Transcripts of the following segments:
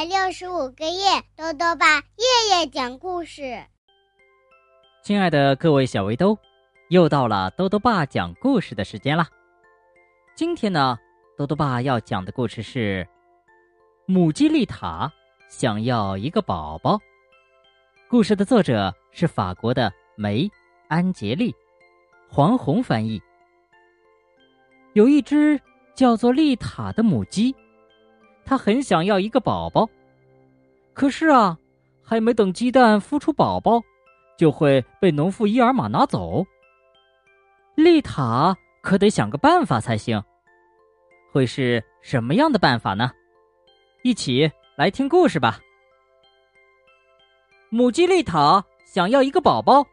百六十五个夜，豆豆爸夜夜讲故事。亲爱的各位小围兜，又到了豆豆爸讲故事的时间啦。今天呢，豆豆爸要讲的故事是母鸡丽塔想要一个宝宝。故事的作者是法国的梅·安杰丽，黄宏翻译。有一只叫做丽塔的母鸡。他很想要一个宝宝，可是啊，还没等鸡蛋孵出宝宝，就会被农妇伊尔玛拿走。丽塔可得想个办法才行。会是什么样的办法呢？一起来听故事吧。母鸡丽塔想要一个宝宝。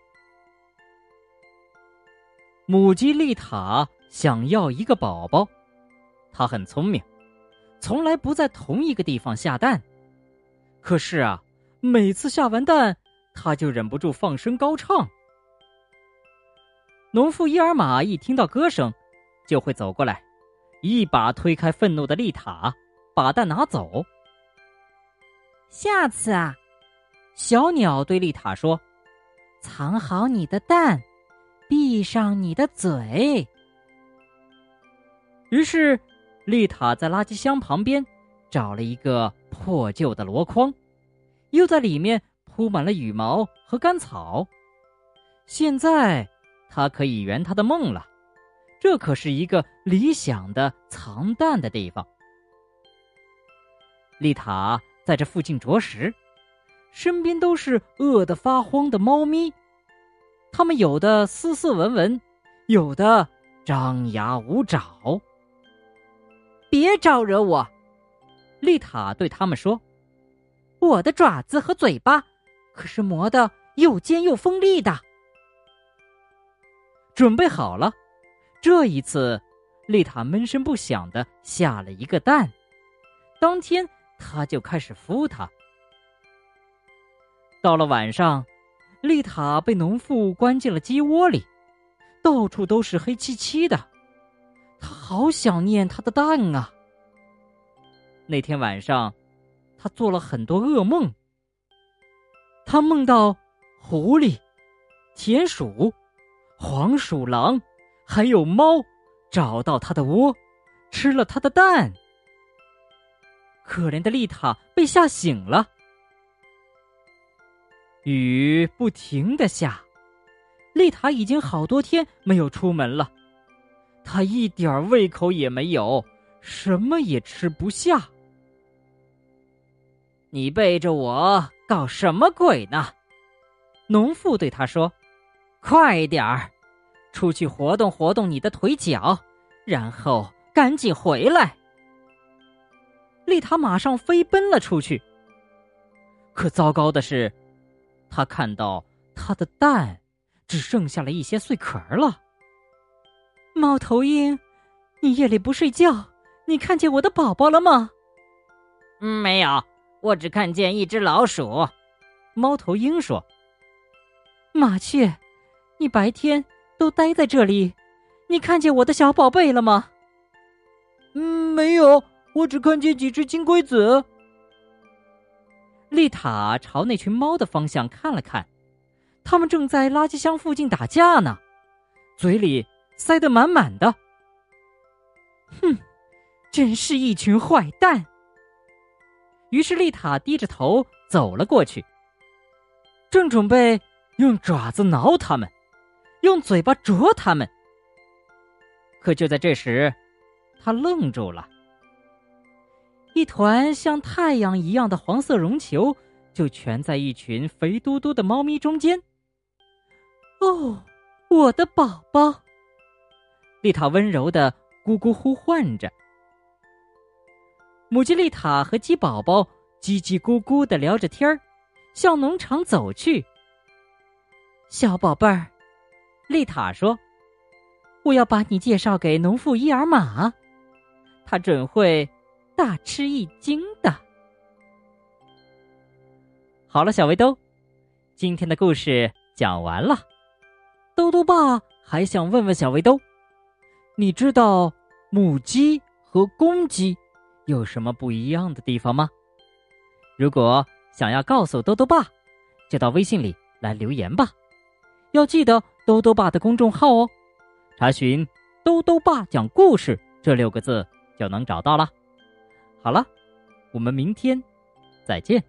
母鸡丽塔想要一个宝宝，它很聪明。从来不在同一个地方下蛋，可是啊，每次下完蛋，他就忍不住放声高唱。农夫伊尔玛一听到歌声，就会走过来，一把推开愤怒的丽塔，把蛋拿走。下次啊，小鸟对丽塔说：“藏好你的蛋，闭上你的嘴。”于是。丽塔在垃圾箱旁边找了一个破旧的箩筐，又在里面铺满了羽毛和干草。现在，她可以圆她的梦了。这可是一个理想的藏蛋的地方。丽塔在这附近啄食，身边都是饿得发慌的猫咪，它们有的斯斯文文，有的张牙舞爪。别招惹我，丽塔对他们说：“我的爪子和嘴巴可是磨得又尖又锋利的。”准备好了，这一次，丽塔闷声不响的下了一个蛋。当天，他就开始孵它。到了晚上，丽塔被农妇关进了鸡窝里，到处都是黑漆漆的。好想念他的蛋啊！那天晚上，他做了很多噩梦。他梦到狐狸、田鼠、黄鼠狼，还有猫，找到他的窝，吃了他的蛋。可怜的丽塔被吓醒了。雨不停的下，丽塔已经好多天没有出门了。他一点胃口也没有，什么也吃不下。你背着我搞什么鬼呢？农妇对他说：“快点儿，出去活动活动你的腿脚，然后赶紧回来。”丽塔马上飞奔了出去。可糟糕的是，他看到他的蛋只剩下了一些碎壳了。猫头鹰，你夜里不睡觉，你看见我的宝宝了吗？嗯，没有，我只看见一只老鼠。猫头鹰说：“麻雀，你白天都待在这里，你看见我的小宝贝了吗？”嗯，没有，我只看见几只金龟子。丽塔朝那群猫的方向看了看，它们正在垃圾箱附近打架呢，嘴里。塞得满满的，哼，真是一群坏蛋。于是丽塔低着头走了过去，正准备用爪子挠他们，用嘴巴啄他们。可就在这时，他愣住了。一团像太阳一样的黄色绒球就蜷在一群肥嘟嘟的猫咪中间。哦，我的宝宝！丽塔温柔的咕咕呼唤着，母鸡丽塔和鸡宝宝叽叽咕咕的聊着天儿，向农场走去。小宝贝儿，丽塔说：“我要把你介绍给农妇伊尔玛，她准会大吃一惊的。”好了，小围兜，今天的故事讲完了。兜兜爸还想问问小围兜。你知道母鸡和公鸡有什么不一样的地方吗？如果想要告诉兜兜爸，就到微信里来留言吧。要记得兜兜爸的公众号哦，查询“兜兜爸讲故事”这六个字就能找到了。好了，我们明天再见。